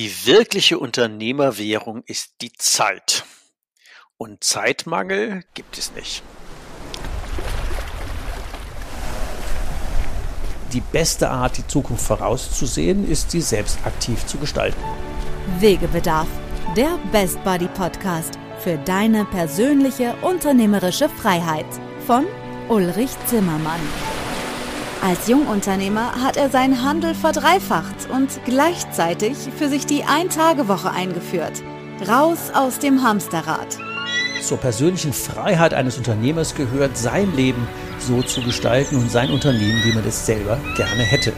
Die wirkliche Unternehmerwährung ist die Zeit. Und Zeitmangel gibt es nicht. Die beste Art, die Zukunft vorauszusehen, ist, sie selbst aktiv zu gestalten. Wegebedarf, der Best Buddy Podcast für deine persönliche unternehmerische Freiheit von Ulrich Zimmermann. Als Jungunternehmer hat er seinen Handel verdreifacht und gleichzeitig für sich die Ein-Tage-Woche eingeführt. Raus aus dem Hamsterrad. Zur persönlichen Freiheit eines Unternehmers gehört, sein Leben so zu gestalten und sein Unternehmen, wie man es selber gerne hätte.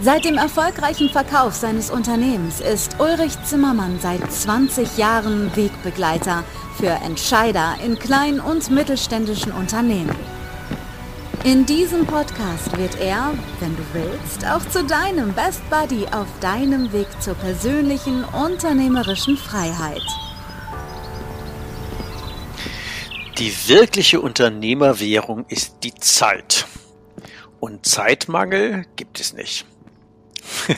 Seit dem erfolgreichen Verkauf seines Unternehmens ist Ulrich Zimmermann seit 20 Jahren Wegbegleiter für Entscheider in kleinen und mittelständischen Unternehmen. In diesem Podcast wird er, wenn du willst, auch zu deinem Best Buddy auf deinem Weg zur persönlichen unternehmerischen Freiheit. Die wirkliche Unternehmerwährung ist die Zeit. Und Zeitmangel gibt es nicht.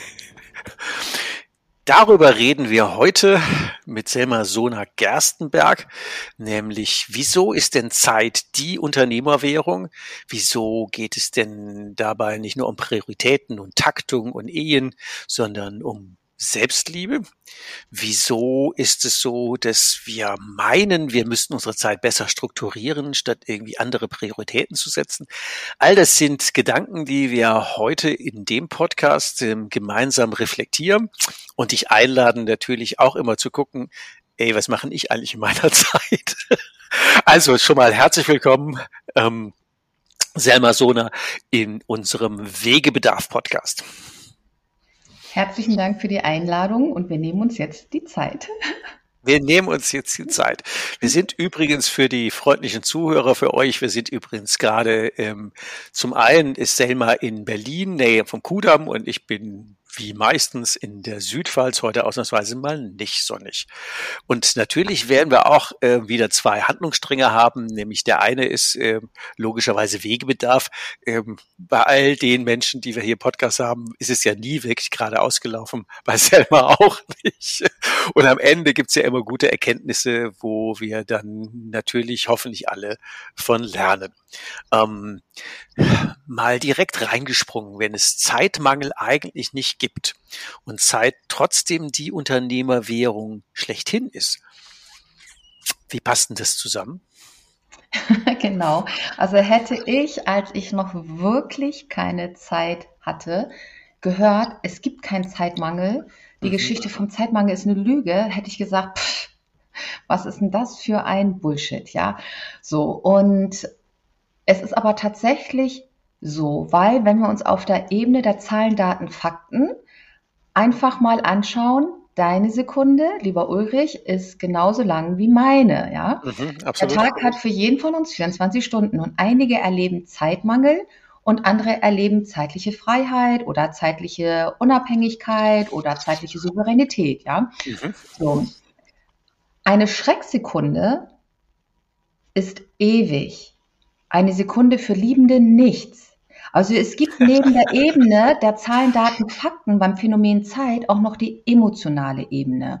Darüber reden wir heute mit Selma Sona Gerstenberg, nämlich wieso ist denn Zeit die Unternehmerwährung? Wieso geht es denn dabei nicht nur um Prioritäten und Taktung und Ehen, sondern um Selbstliebe? Wieso ist es so, dass wir meinen, wir müssten unsere Zeit besser strukturieren, statt irgendwie andere Prioritäten zu setzen? All das sind Gedanken, die wir heute in dem Podcast äh, gemeinsam reflektieren und dich einladen, natürlich auch immer zu gucken, ey, was mache ich eigentlich in meiner Zeit? also schon mal herzlich willkommen. Ähm, Selma Sona in unserem Wegebedarf-Podcast. Herzlichen Dank für die Einladung und wir nehmen uns jetzt die Zeit. Wir nehmen uns jetzt die Zeit. Wir sind übrigens für die freundlichen Zuhörer für euch, wir sind übrigens gerade, ähm, zum einen ist Selma in Berlin, Nähe vom Kudamm und ich bin wie meistens in der Südpfalz heute ausnahmsweise mal nicht sonnig. Und natürlich werden wir auch äh, wieder zwei Handlungsstränge haben, nämlich der eine ist äh, logischerweise Wegebedarf. Ähm, bei all den Menschen, die wir hier Podcast haben, ist es ja nie wirklich gerade ausgelaufen, bei selber auch nicht. Und am Ende gibt's ja immer gute Erkenntnisse, wo wir dann natürlich hoffentlich alle von lernen. Ähm, mal direkt reingesprungen, wenn es Zeitmangel eigentlich nicht gibt und Zeit trotzdem die Unternehmerwährung schlechthin ist. Wie passt denn das zusammen? genau. Also hätte ich, als ich noch wirklich keine Zeit hatte, gehört, es gibt keinen Zeitmangel. Die mhm. Geschichte vom Zeitmangel ist eine Lüge, hätte ich gesagt, pff, was ist denn das für ein Bullshit, ja? So. Und es ist aber tatsächlich so, weil wenn wir uns auf der Ebene der Zahlen, Daten, Fakten einfach mal anschauen, deine Sekunde, lieber Ulrich, ist genauso lang wie meine, ja. Mhm, der Tag hat für jeden von uns 24 Stunden und einige erleben Zeitmangel und andere erleben zeitliche Freiheit oder zeitliche Unabhängigkeit oder zeitliche Souveränität, ja. Mhm. So. Eine Schrecksekunde ist ewig eine Sekunde für Liebende nichts. Also es gibt neben der Ebene der Zahlen, Daten, Fakten beim Phänomen Zeit auch noch die emotionale Ebene.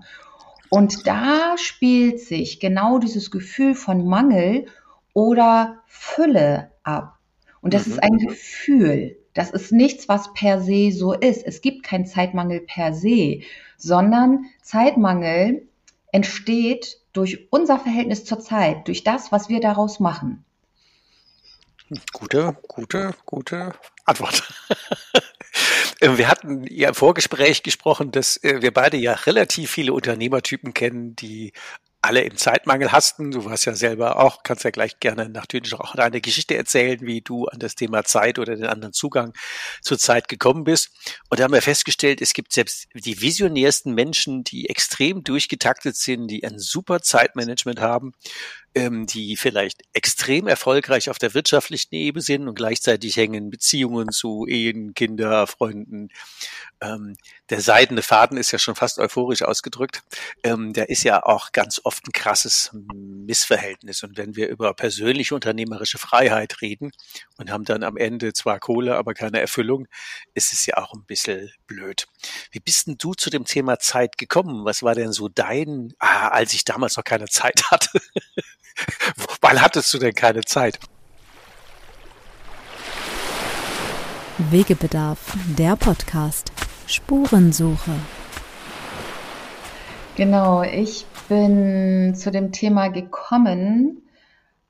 Und da spielt sich genau dieses Gefühl von Mangel oder Fülle ab. Und das mhm. ist ein Gefühl. Das ist nichts, was per se so ist. Es gibt keinen Zeitmangel per se, sondern Zeitmangel entsteht durch unser Verhältnis zur Zeit, durch das, was wir daraus machen. Gute, gute, gute Antwort. Ähm, wir hatten ja im Vorgespräch gesprochen, dass äh, wir beide ja relativ viele Unternehmertypen kennen, die alle im Zeitmangel hasten. Du warst ja selber auch, kannst ja gleich gerne natürlich auch eine Geschichte erzählen, wie du an das Thema Zeit oder den anderen Zugang zur Zeit gekommen bist. Und da haben wir festgestellt, es gibt selbst die visionärsten Menschen, die extrem durchgetaktet sind, die ein super Zeitmanagement haben, ähm, die vielleicht extrem erfolgreich auf der wirtschaftlichen Ebene sind und gleichzeitig hängen Beziehungen zu Ehen, Kinder, Freunden. Ähm, der seidene Faden ist ja schon fast euphorisch ausgedrückt. Ähm, der ist ja auch ganz oft ein krasses Missverhältnis. Und wenn wir über persönliche unternehmerische Freiheit reden und haben dann am Ende zwar Kohle, aber keine Erfüllung, ist es ja auch ein bisschen blöd. Wie bist denn du zu dem Thema Zeit gekommen? Was war denn so dein, ah, als ich damals noch keine Zeit hatte? Wann hattest du denn keine Zeit? Wegebedarf, der Podcast. Spurensuche. Genau, ich bin zu dem Thema gekommen,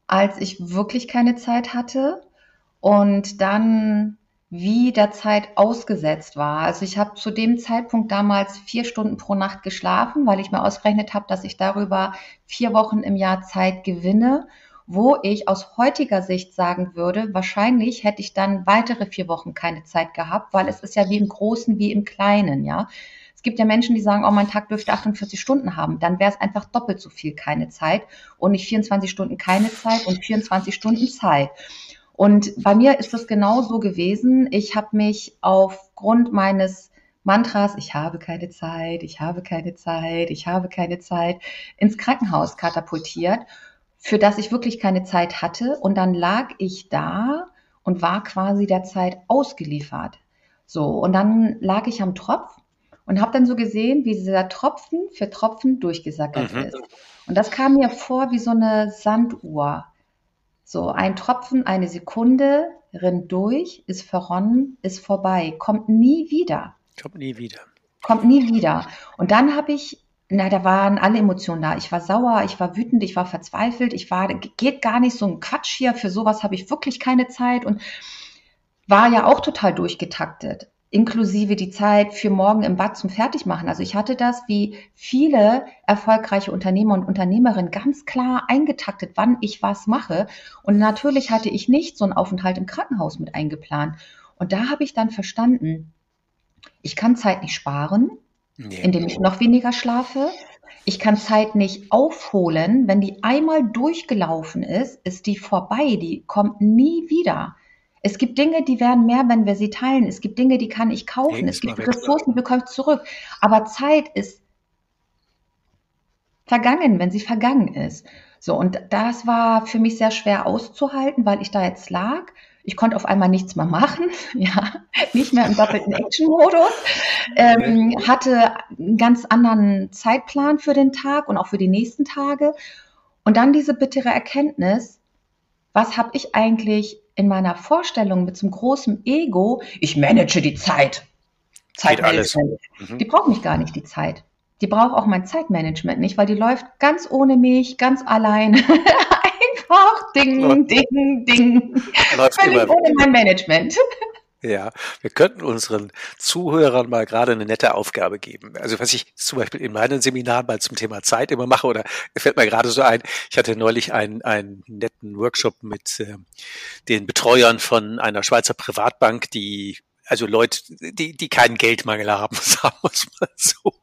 als ich wirklich keine Zeit hatte und dann wie der Zeit ausgesetzt war. Also ich habe zu dem Zeitpunkt damals vier Stunden pro Nacht geschlafen, weil ich mir ausgerechnet habe, dass ich darüber vier Wochen im Jahr Zeit gewinne, wo ich aus heutiger Sicht sagen würde, wahrscheinlich hätte ich dann weitere vier Wochen keine Zeit gehabt, weil es ist ja wie im Großen wie im Kleinen, ja. Es gibt ja Menschen, die sagen, oh, mein Tag dürfte 48 Stunden haben. Dann wäre es einfach doppelt so viel keine Zeit und nicht 24 Stunden keine Zeit und 24 Stunden Zeit. Und bei mir ist es genauso gewesen. Ich habe mich aufgrund meines Mantras, ich habe keine Zeit, ich habe keine Zeit, ich habe keine Zeit, ins Krankenhaus katapultiert, für das ich wirklich keine Zeit hatte. Und dann lag ich da und war quasi der Zeit ausgeliefert. So, und dann lag ich am Tropf und habe dann so gesehen, wie dieser Tropfen für Tropfen durchgesackert mhm. ist. Und das kam mir vor wie so eine Sanduhr. So, ein Tropfen, eine Sekunde, rinnt durch, ist verronnen, ist vorbei, kommt nie wieder. Kommt nie wieder. Kommt nie wieder. Und dann habe ich, na, da waren alle Emotionen da. Ich war sauer, ich war wütend, ich war verzweifelt, ich war, geht gar nicht so ein Quatsch hier, für sowas habe ich wirklich keine Zeit und war ja auch total durchgetaktet inklusive die Zeit für morgen im Bad zum Fertigmachen. Also ich hatte das wie viele erfolgreiche Unternehmer und Unternehmerinnen ganz klar eingetaktet, wann ich was mache. Und natürlich hatte ich nicht so einen Aufenthalt im Krankenhaus mit eingeplant. Und da habe ich dann verstanden, ich kann Zeit nicht sparen, nee. indem ich noch weniger schlafe. Ich kann Zeit nicht aufholen. Wenn die einmal durchgelaufen ist, ist die vorbei. Die kommt nie wieder. Es gibt Dinge, die werden mehr, wenn wir sie teilen. Es gibt Dinge, die kann ich kaufen. es gibt Ressourcen, die bekomme ich zurück. Aber Zeit ist vergangen, wenn sie vergangen ist. So, und das war für mich sehr schwer auszuhalten, weil ich da jetzt lag. Ich konnte auf einmal nichts mehr machen, ja, nicht mehr im doppelten Action-Modus, ähm, hatte einen ganz anderen Zeitplan für den Tag und auch für die nächsten Tage. Und dann diese bittere Erkenntnis, was habe ich eigentlich in meiner Vorstellung mit so einem großen Ego, ich manage die Zeit. Zeitmanagement. Mhm. Die braucht mich gar nicht, die Zeit. Die braucht auch mein Zeitmanagement nicht, weil die läuft ganz ohne mich, ganz allein. Einfach ding, ding, ding. Läuft Völlig ohne mein Management. Ja, wir könnten unseren Zuhörern mal gerade eine nette Aufgabe geben. Also was ich zum Beispiel in meinen Seminaren mal zum Thema Zeit immer mache, oder fällt mir gerade so ein, ich hatte neulich einen, einen netten Workshop mit äh, den Betreuern von einer Schweizer Privatbank, die also Leute, die, die keinen Geldmangel haben, sagen wir es mal so.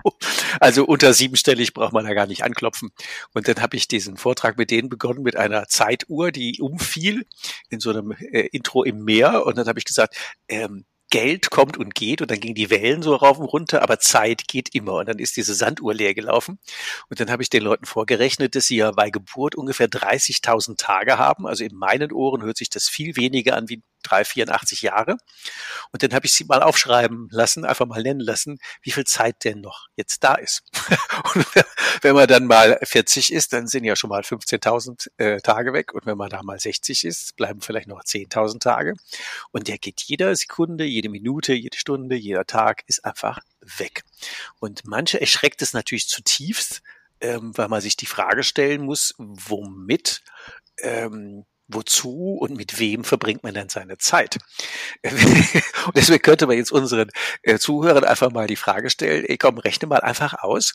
Also unter siebenstellig braucht man da gar nicht anklopfen. Und dann habe ich diesen Vortrag mit denen begonnen, mit einer Zeituhr, die umfiel in so einem äh, Intro im Meer. Und dann habe ich gesagt, ähm, Geld kommt und geht und dann gingen die Wellen so rauf und runter, aber Zeit geht immer. Und dann ist diese Sanduhr leer gelaufen. Und dann habe ich den Leuten vorgerechnet, dass sie ja bei Geburt ungefähr 30.000 Tage haben. Also in meinen Ohren hört sich das viel weniger an wie 3, 84 Jahre. Und dann habe ich sie mal aufschreiben lassen, einfach mal nennen lassen, wie viel Zeit denn noch jetzt da ist. und wenn man dann mal 40 ist, dann sind ja schon mal 15.000 äh, Tage weg. Und wenn man da mal 60 ist, bleiben vielleicht noch 10.000 Tage. Und der geht jeder Sekunde, jede Minute, jede Stunde, jeder Tag ist einfach weg. Und manche erschreckt es natürlich zutiefst, ähm, weil man sich die Frage stellen muss, womit ähm, wozu und mit wem verbringt man denn seine Zeit? und deswegen könnte man jetzt unseren äh, Zuhörern einfach mal die Frage stellen, ey komm, rechne mal einfach aus,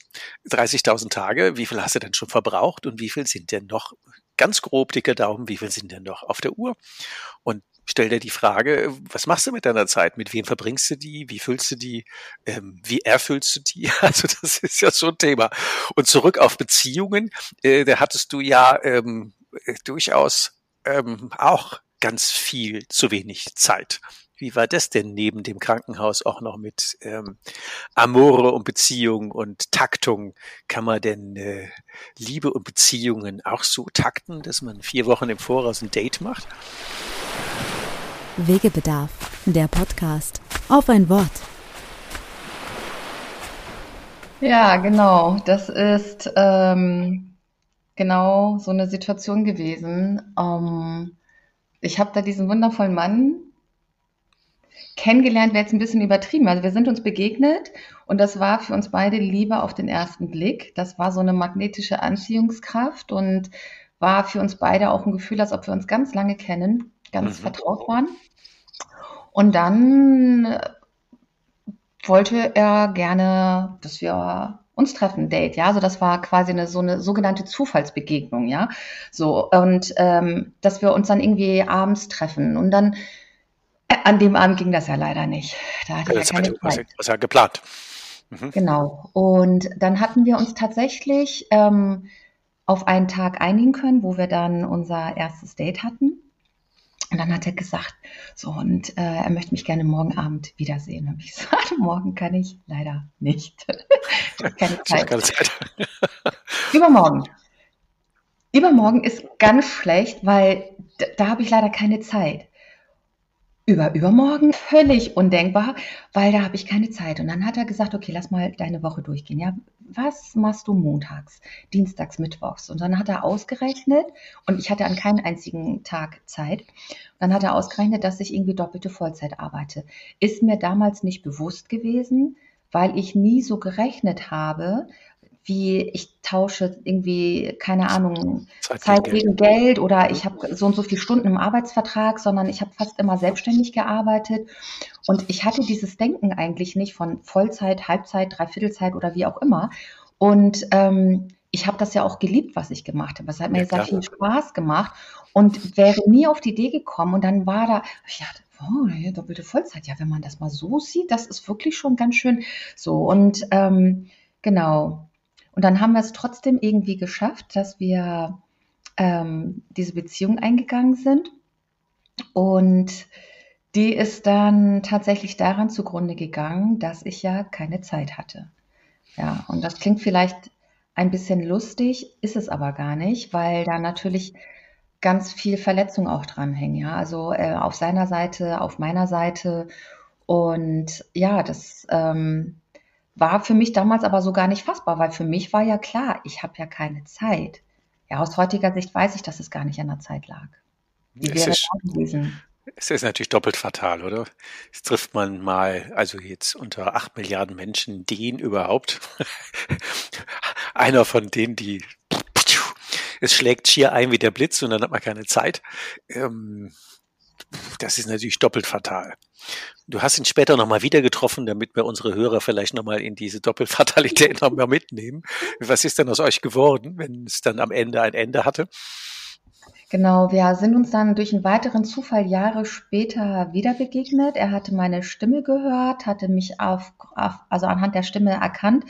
30.000 Tage, wie viel hast du denn schon verbraucht und wie viel sind denn noch, ganz grob, dicke Daumen, wie viel sind denn noch auf der Uhr? Und stell dir die Frage, was machst du mit deiner Zeit? Mit wem verbringst du die? Wie füllst du die? Ähm, wie erfüllst du die? Also das ist ja so ein Thema. Und zurück auf Beziehungen, äh, da hattest du ja ähm, äh, durchaus ähm, auch ganz viel zu wenig Zeit. Wie war das denn neben dem Krankenhaus auch noch mit ähm, Amore und Beziehung und Taktung? Kann man denn äh, Liebe und Beziehungen auch so takten, dass man vier Wochen im Voraus ein Date macht? Wegebedarf, der Podcast. Auf ein Wort. Ja, genau. Das ist ähm, genau so eine Situation gewesen. Ähm, ich habe da diesen wundervollen Mann kennengelernt, wäre jetzt ein bisschen übertrieben. Also wir sind uns begegnet und das war für uns beide Liebe auf den ersten Blick. Das war so eine magnetische Anziehungskraft und war für uns beide auch ein Gefühl, als ob wir uns ganz lange kennen, ganz mhm. vertraut waren. Und dann wollte er gerne, dass wir uns treffen, Date, ja. Also das war quasi eine so eine sogenannte Zufallsbegegnung, ja. So und ähm, dass wir uns dann irgendwie abends treffen und dann äh, an dem Abend ging das ja leider nicht. Da hatte das ja keine Zeit. Was ja geplant. Mhm. Genau. Und dann hatten wir uns tatsächlich ähm, auf einen Tag einigen können, wo wir dann unser erstes Date hatten. Und dann hat er gesagt, so, und äh, er möchte mich gerne morgen Abend wiedersehen. Und ich gesagt, morgen kann ich leider nicht. keine Zeit. Keine Zeit. Übermorgen. Übermorgen ist ganz schlecht, weil da, da habe ich leider keine Zeit über übermorgen völlig undenkbar, weil da habe ich keine Zeit. Und dann hat er gesagt, okay, lass mal deine Woche durchgehen. Ja, was machst du montags, dienstags, mittwochs? Und dann hat er ausgerechnet, und ich hatte an keinen einzigen Tag Zeit, dann hat er ausgerechnet, dass ich irgendwie doppelte Vollzeit arbeite. Ist mir damals nicht bewusst gewesen, weil ich nie so gerechnet habe, wie ich tausche irgendwie, keine Ahnung, Zeit, Zeit gegen Geld. Geld oder ich habe so und so viele Stunden im Arbeitsvertrag, sondern ich habe fast immer selbstständig gearbeitet. Und ich hatte dieses Denken eigentlich nicht von Vollzeit, Halbzeit, Dreiviertelzeit oder wie auch immer. Und ähm, ich habe das ja auch geliebt, was ich gemacht habe. Es hat mir ja, sehr viel Spaß gemacht und wäre nie auf die Idee gekommen. Und dann war da, ich dachte, oh, doppelte Vollzeit. Ja, wenn man das mal so sieht, das ist wirklich schon ganz schön so. Und ähm, genau, und dann haben wir es trotzdem irgendwie geschafft, dass wir ähm, diese Beziehung eingegangen sind. Und die ist dann tatsächlich daran zugrunde gegangen, dass ich ja keine Zeit hatte. Ja, und das klingt vielleicht ein bisschen lustig, ist es aber gar nicht, weil da natürlich ganz viel Verletzung auch dranhängen. Ja, also äh, auf seiner Seite, auf meiner Seite. Und ja, das ähm, war für mich damals aber so gar nicht fassbar, weil für mich war ja klar, ich habe ja keine Zeit. Ja, aus heutiger Sicht weiß ich, dass es gar nicht an der Zeit lag. Wie wäre es gewesen? Es ist natürlich doppelt fatal, oder? Jetzt trifft man mal, also jetzt unter acht Milliarden Menschen, den überhaupt. Einer von denen, die es schlägt schier ein wie der Blitz und dann hat man keine Zeit. Ähm, das ist natürlich doppelt fatal. Du hast ihn später nochmal wieder getroffen, damit wir unsere Hörer vielleicht nochmal in diese Doppelfatalität nochmal mitnehmen. Was ist denn aus euch geworden, wenn es dann am Ende ein Ende hatte? Genau, wir sind uns dann durch einen weiteren Zufall Jahre später wieder begegnet. Er hatte meine Stimme gehört, hatte mich auf, auf also anhand der Stimme erkannt.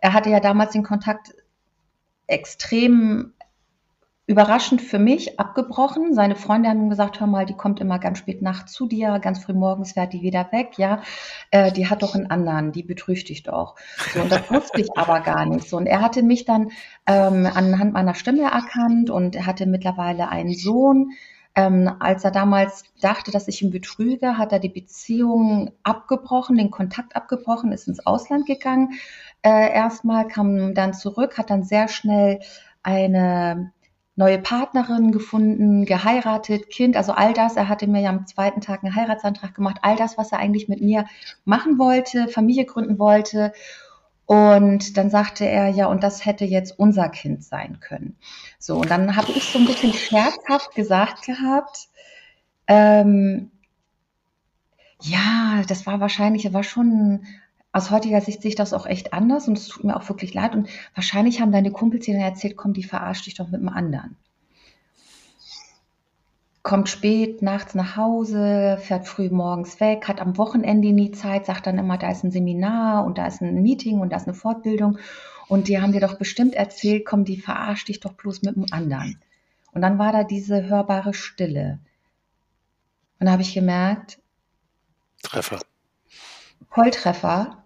Er hatte ja damals den Kontakt extrem überraschend für mich abgebrochen. Seine Freunde haben ihm gesagt, hör mal, die kommt immer ganz spät nachts zu dir, ganz früh morgens fährt die wieder weg, ja. Äh, die hat doch einen anderen, die betrügt dich doch. So, und das wusste ich aber gar nicht. So, und er hatte mich dann ähm, anhand meiner Stimme erkannt und er hatte mittlerweile einen Sohn. Ähm, als er damals dachte, dass ich ihn betrüge, hat er die Beziehung abgebrochen, den Kontakt abgebrochen, ist ins Ausland gegangen. Äh, erstmal kam dann zurück, hat dann sehr schnell eine neue Partnerin gefunden, geheiratet, Kind, also all das. Er hatte mir ja am zweiten Tag einen Heiratsantrag gemacht, all das, was er eigentlich mit mir machen wollte, Familie gründen wollte. Und dann sagte er, ja, und das hätte jetzt unser Kind sein können. So, und dann habe ich so ein bisschen scherzhaft gesagt gehabt, ähm, ja, das war wahrscheinlich, war schon aus heutiger Sicht sehe ich das auch echt anders und es tut mir auch wirklich leid. Und wahrscheinlich haben deine Kumpels dir dann erzählt, komm, die verarscht dich doch mit einem anderen. Kommt spät nachts nach Hause, fährt früh morgens weg, hat am Wochenende nie Zeit, sagt dann immer, da ist ein Seminar und da ist ein Meeting und da ist eine Fortbildung. Und die haben dir doch bestimmt erzählt, komm, die verarscht dich doch bloß mit einem anderen. Und dann war da diese hörbare Stille. Und da habe ich gemerkt, Treffer. Volltreffer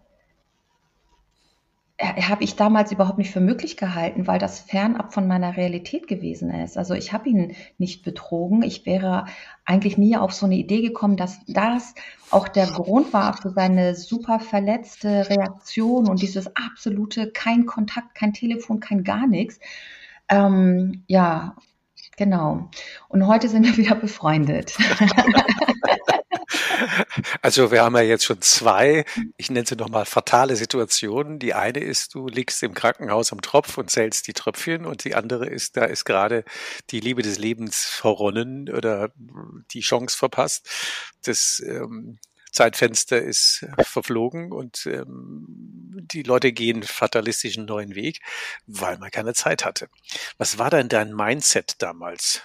habe ich damals überhaupt nicht für möglich gehalten, weil das fernab von meiner Realität gewesen ist. Also ich habe ihn nicht betrogen. Ich wäre eigentlich nie auf so eine Idee gekommen, dass das auch der Grund war für seine super verletzte Reaktion und dieses absolute kein Kontakt, kein Telefon, kein gar nichts. Ähm, ja, genau. Und heute sind wir wieder befreundet. Also wir haben ja jetzt schon zwei, ich nenne sie nochmal fatale Situationen. Die eine ist, du liegst im Krankenhaus am Tropf und zählst die Tröpfchen und die andere ist, da ist gerade die Liebe des Lebens verronnen oder die Chance verpasst. Das ähm, Zeitfenster ist verflogen und ähm, die Leute gehen fatalistischen neuen Weg, weil man keine Zeit hatte. Was war denn dein Mindset damals?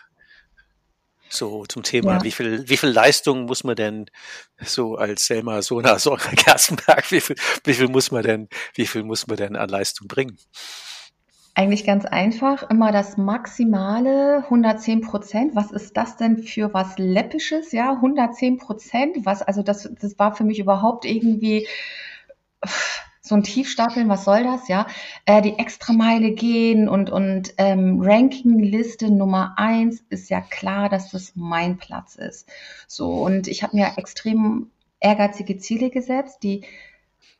So zum Thema, ja. wie viel, wie viel Leistung muss man denn so als Selma Sona Sona Gerstenberg, wie viel, wie viel muss man denn, wie viel muss man denn an Leistung bringen? Eigentlich ganz einfach, immer das Maximale, 110 Prozent. Was ist das denn für was Läppisches? Ja, 110 Prozent. Was, also das, das war für mich überhaupt irgendwie, so ein Tiefstapeln, was soll das, ja? Äh, die Extrameile gehen und, und ähm, Rankingliste Nummer eins ist ja klar, dass das mein Platz ist. So, und ich habe mir extrem ehrgeizige Ziele gesetzt, die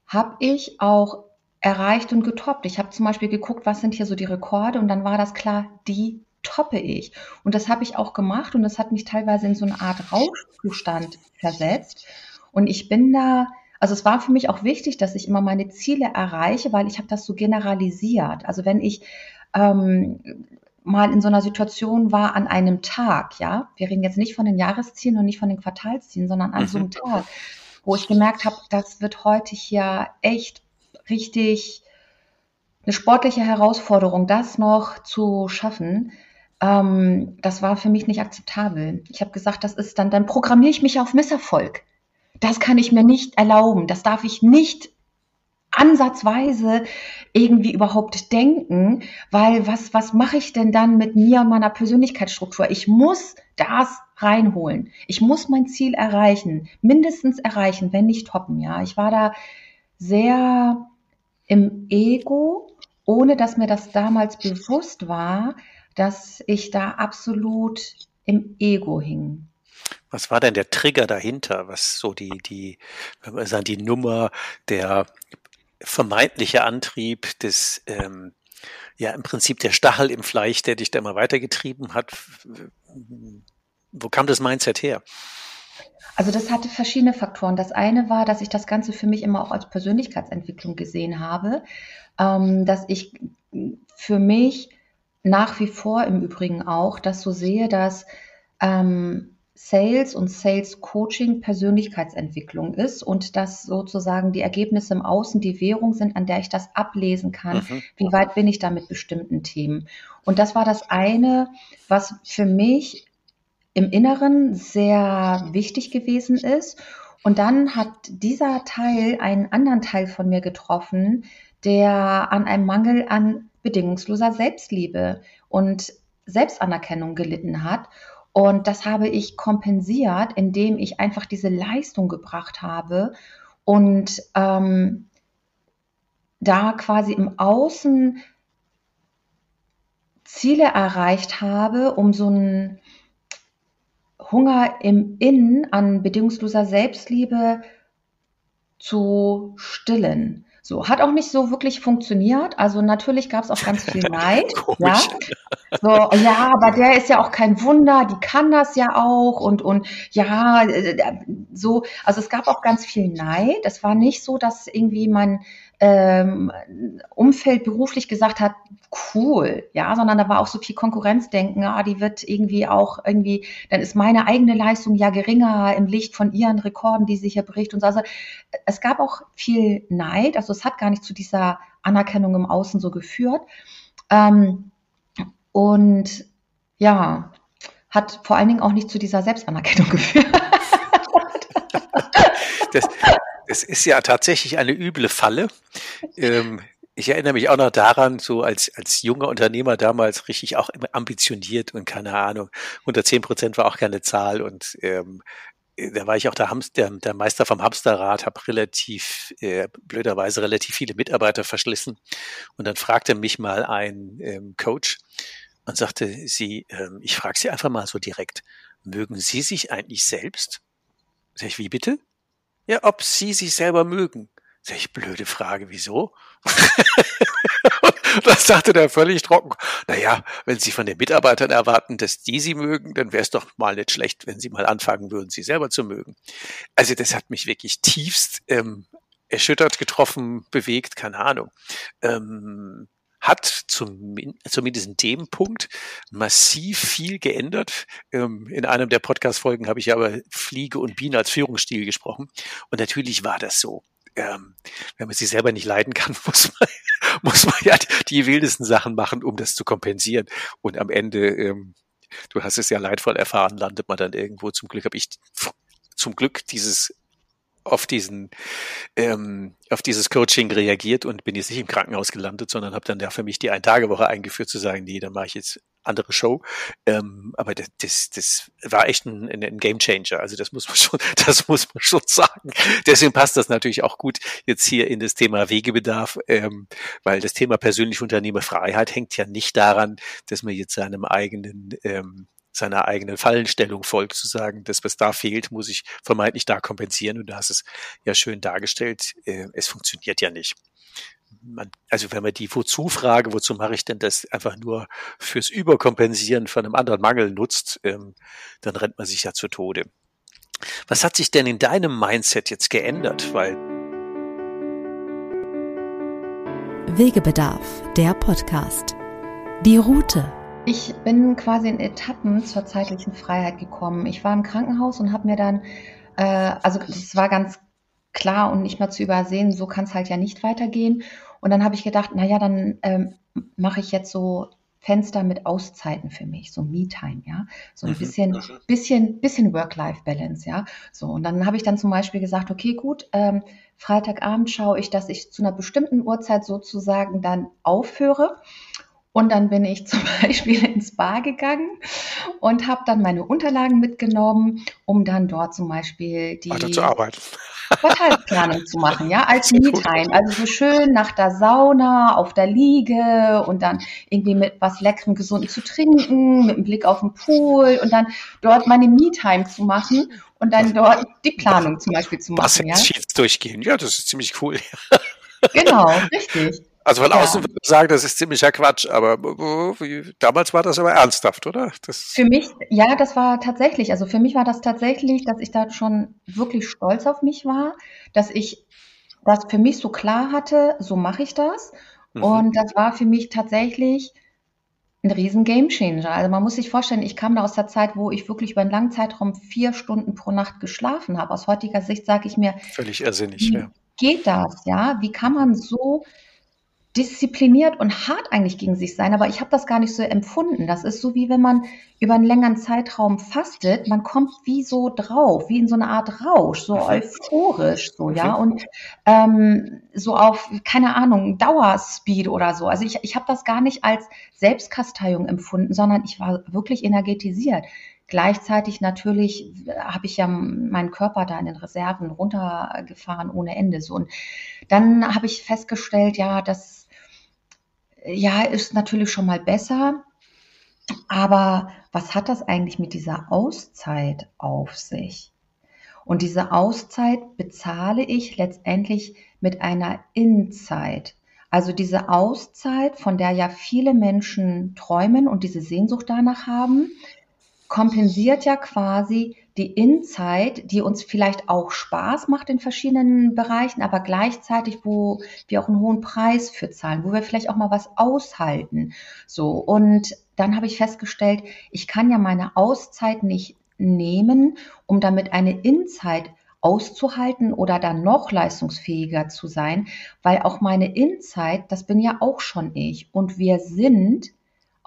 habe ich auch erreicht und getoppt. Ich habe zum Beispiel geguckt, was sind hier so die Rekorde und dann war das klar, die toppe ich. Und das habe ich auch gemacht und das hat mich teilweise in so eine Art Rauschzustand versetzt. Und ich bin da also es war für mich auch wichtig, dass ich immer meine Ziele erreiche, weil ich habe das so generalisiert. Also wenn ich ähm, mal in so einer Situation war an einem Tag, ja, wir reden jetzt nicht von den Jahreszielen und nicht von den Quartalszielen, sondern an mhm. so einem mhm. Tag, wo ich gemerkt habe, das wird heute hier echt richtig eine sportliche Herausforderung, das noch zu schaffen. Ähm, das war für mich nicht akzeptabel. Ich habe gesagt, das ist dann, dann programmiere ich mich auf Misserfolg das kann ich mir nicht erlauben, das darf ich nicht ansatzweise irgendwie überhaupt denken, weil was, was mache ich denn dann mit mir, meiner Persönlichkeitsstruktur? Ich muss das reinholen. Ich muss mein Ziel erreichen, mindestens erreichen, wenn nicht toppen, ja. Ich war da sehr im Ego, ohne dass mir das damals bewusst war, dass ich da absolut im Ego hing. Was war denn der Trigger dahinter? Was so die, die, wenn wir sagen, die Nummer, der vermeintliche Antrieb des, ähm, ja, im Prinzip der Stachel im Fleisch, der dich da immer weitergetrieben hat. Wo kam das Mindset her? Also das hatte verschiedene Faktoren. Das eine war, dass ich das Ganze für mich immer auch als Persönlichkeitsentwicklung gesehen habe, ähm, dass ich für mich nach wie vor im Übrigen auch das so sehe, dass ähm, Sales und Sales Coaching Persönlichkeitsentwicklung ist und dass sozusagen die Ergebnisse im Außen die Währung sind, an der ich das ablesen kann. Mhm. Wie weit bin ich da mit bestimmten Themen? Und das war das eine, was für mich im Inneren sehr wichtig gewesen ist. Und dann hat dieser Teil einen anderen Teil von mir getroffen, der an einem Mangel an bedingungsloser Selbstliebe und Selbstanerkennung gelitten hat. Und das habe ich kompensiert, indem ich einfach diese Leistung gebracht habe und ähm, da quasi im Außen Ziele erreicht habe, um so einen Hunger im Innen an bedingungsloser Selbstliebe zu stillen. So, hat auch nicht so wirklich funktioniert. Also natürlich gab es auch ganz viel Neid. ja. So, ja, aber der ist ja auch kein Wunder, die kann das ja auch und, und ja, äh, so, also es gab auch ganz viel Neid. Es war nicht so, dass irgendwie mein ähm, Umfeld beruflich gesagt hat, cool, ja, sondern da war auch so viel Konkurrenzdenken, ah, die wird irgendwie auch irgendwie, dann ist meine eigene Leistung ja geringer im Licht von ihren Rekorden, die sie hier berichtet und so. Also es gab auch viel Neid, also es hat gar nicht zu dieser Anerkennung im Außen so geführt. Ähm, und ja, hat vor allen Dingen auch nicht zu dieser Selbstanerkennung geführt. das, es ist ja tatsächlich eine üble Falle. Ähm, ich erinnere mich auch noch daran, so als, als junger Unternehmer damals richtig auch ambitioniert und keine Ahnung, unter zehn Prozent war auch keine Zahl und ähm, da war ich auch der, Hamster, der Meister vom Hamsterrad, habe relativ, äh, blöderweise relativ viele Mitarbeiter verschlissen. Und dann fragte mich mal ein ähm, Coach und sagte, Sie, ähm, ich frage Sie einfach mal so direkt, mögen Sie sich eigentlich selbst? Sag ich, wie bitte? Ja, ob Sie sich selber mögen. Sag ich, blöde Frage, wieso? das sagte der völlig trocken. Naja, wenn Sie von den Mitarbeitern erwarten, dass die Sie mögen, dann wäre es doch mal nicht schlecht, wenn Sie mal anfangen würden, Sie selber zu mögen. Also das hat mich wirklich tiefst ähm, erschüttert, getroffen, bewegt, keine Ahnung. Ähm, hat zum, zumindest in dem Punkt massiv viel geändert. Ähm, in einem der Podcast-Folgen habe ich ja über Fliege und Biene als Führungsstil gesprochen. Und natürlich war das so ähm, wenn man sie selber nicht leiden kann, muss man, muss man ja die wildesten Sachen machen, um das zu kompensieren. Und am Ende, ähm, du hast es ja leidvoll erfahren, landet man dann irgendwo. Zum Glück habe ich zum Glück dieses auf diesen ähm, auf dieses Coaching reagiert und bin jetzt nicht im Krankenhaus gelandet, sondern habe dann ja für mich die Ein-Tage-Woche eingeführt, zu sagen, nee, dann mache ich jetzt andere Show. Ähm, aber das, das, das war echt ein, ein Game Changer. Also das muss man schon, das muss man schon sagen. Deswegen passt das natürlich auch gut jetzt hier in das Thema Wegebedarf, ähm, weil das Thema persönliche Unternehmerfreiheit hängt ja nicht daran, dass man jetzt seinem eigenen ähm, seiner eigenen Fallenstellung folgt, zu sagen, das, was da fehlt, muss ich vermeintlich da kompensieren. Und du hast es ja schön dargestellt. Äh, es funktioniert ja nicht. Man, also wenn man die Wozu-Frage, wozu mache ich denn das einfach nur fürs Überkompensieren von einem anderen Mangel nutzt, ähm, dann rennt man sich ja zu Tode. Was hat sich denn in deinem Mindset jetzt geändert? Weil Wegebedarf, der Podcast. Die Route ich bin quasi in Etappen zur zeitlichen Freiheit gekommen. Ich war im Krankenhaus und habe mir dann, äh, also das war ganz klar und nicht mehr zu übersehen, so kann es halt ja nicht weitergehen. Und dann habe ich gedacht, naja, dann ähm, mache ich jetzt so Fenster mit Auszeiten für mich, so Me-Time, ja, so ein mhm. bisschen, bisschen, bisschen Work-Life-Balance, ja, so. Und dann habe ich dann zum Beispiel gesagt, okay, gut, ähm, Freitagabend schaue ich, dass ich zu einer bestimmten Uhrzeit sozusagen dann aufhöre und dann bin ich zum Beispiel ins Bar gegangen und habe dann meine Unterlagen mitgenommen, um dann dort zum Beispiel die Weiter zu arbeiten. Quartalsplanung zu machen, ja, als Me-Time. Also so schön nach der Sauna, auf der Liege und dann irgendwie mit was Leckerem, Gesunden zu trinken, mit einem Blick auf den Pool und dann dort meine Me-Time zu machen und dann dort die Planung zum Beispiel zu machen. Was ja? durchgehen, ja, das ist ziemlich cool. genau, richtig. Also von ja. außen würde ich sagen, das ist ziemlicher Quatsch, aber damals war das aber ernsthaft, oder? Das für mich, ja, das war tatsächlich, also für mich war das tatsächlich, dass ich da schon wirklich stolz auf mich war, dass ich das für mich so klar hatte, so mache ich das. Mhm. Und das war für mich tatsächlich ein riesen Gamechanger. Also man muss sich vorstellen, ich kam da aus der Zeit, wo ich wirklich über einen langen Zeitraum vier Stunden pro Nacht geschlafen habe. Aus heutiger Sicht sage ich mir, völlig irrsinnig. Wie ja. geht das? Ja, wie kann man so diszipliniert und hart eigentlich gegen sich sein, aber ich habe das gar nicht so empfunden. Das ist so wie wenn man über einen längeren Zeitraum fastet, man kommt wie so drauf, wie in so eine Art Rausch, so euphorisch, so ja und ähm, so auf keine Ahnung Dauerspeed oder so. Also ich, ich habe das gar nicht als Selbstkasteiung empfunden, sondern ich war wirklich energetisiert. Gleichzeitig natürlich habe ich ja meinen Körper da in den Reserven runtergefahren ohne Ende so und dann habe ich festgestellt, ja, dass ja, ist natürlich schon mal besser. Aber was hat das eigentlich mit dieser Auszeit auf sich? Und diese Auszeit bezahle ich letztendlich mit einer Innenzeit. Also diese Auszeit, von der ja viele Menschen träumen und diese Sehnsucht danach haben, kompensiert ja quasi die In-Zeit, die uns vielleicht auch Spaß macht in verschiedenen Bereichen, aber gleichzeitig, wo wir auch einen hohen Preis für zahlen, wo wir vielleicht auch mal was aushalten. So. Und dann habe ich festgestellt, ich kann ja meine Auszeit nicht nehmen, um damit eine In-Zeit auszuhalten oder dann noch leistungsfähiger zu sein, weil auch meine In-Zeit, das bin ja auch schon ich. Und wir sind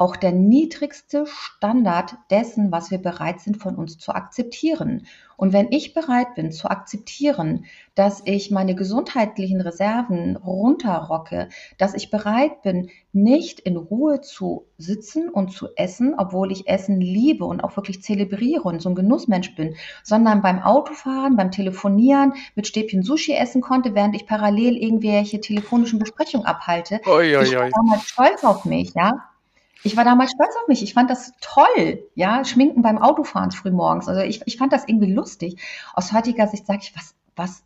auch der niedrigste Standard dessen, was wir bereit sind von uns zu akzeptieren. Und wenn ich bereit bin zu akzeptieren, dass ich meine gesundheitlichen Reserven runterrocke, dass ich bereit bin, nicht in Ruhe zu sitzen und zu essen, obwohl ich Essen liebe und auch wirklich zelebriere und so ein Genussmensch bin, sondern beim Autofahren, beim Telefonieren mit Stäbchen Sushi essen konnte, während ich parallel irgendwelche telefonischen Besprechungen abhalte. Oi, oi, ich war damals stolz auf mich, ja. Ich war damals stolz auf mich. Ich fand das toll, ja, Schminken beim Autofahren frühmorgens. Also ich, ich fand das irgendwie lustig. Aus heutiger Sicht sage ich, was, was